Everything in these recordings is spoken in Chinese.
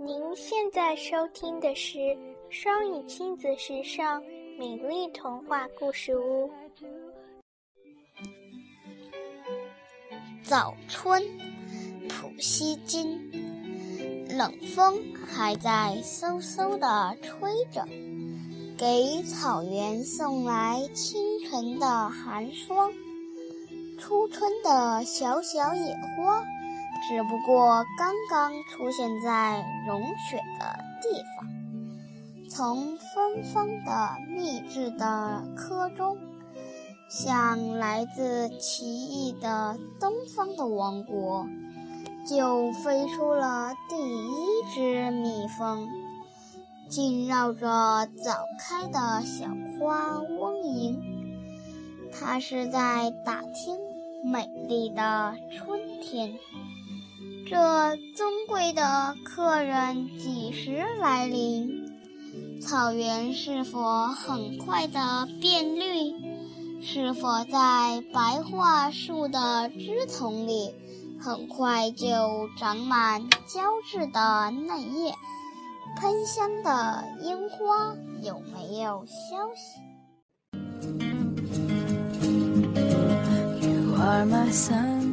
您现在收听的是双语亲子时尚美丽童话故事屋。早春，普希金，冷风还在嗖嗖地吹着，给草原送来清晨的寒霜。初春的小小野花。只不过刚刚出现在融雪的地方，从芬芳的蜜制的壳中，像来自奇异的东方的王国，就飞出了第一只蜜蜂，紧绕着早开的小花嗡吟。它是在打听美丽的春天。这尊贵的客人几时来临？草原是否很快的变绿？是否在白桦树的枝丛里，很快就长满胶质的嫩叶？喷香的樱花有没有消息？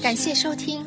感谢收听。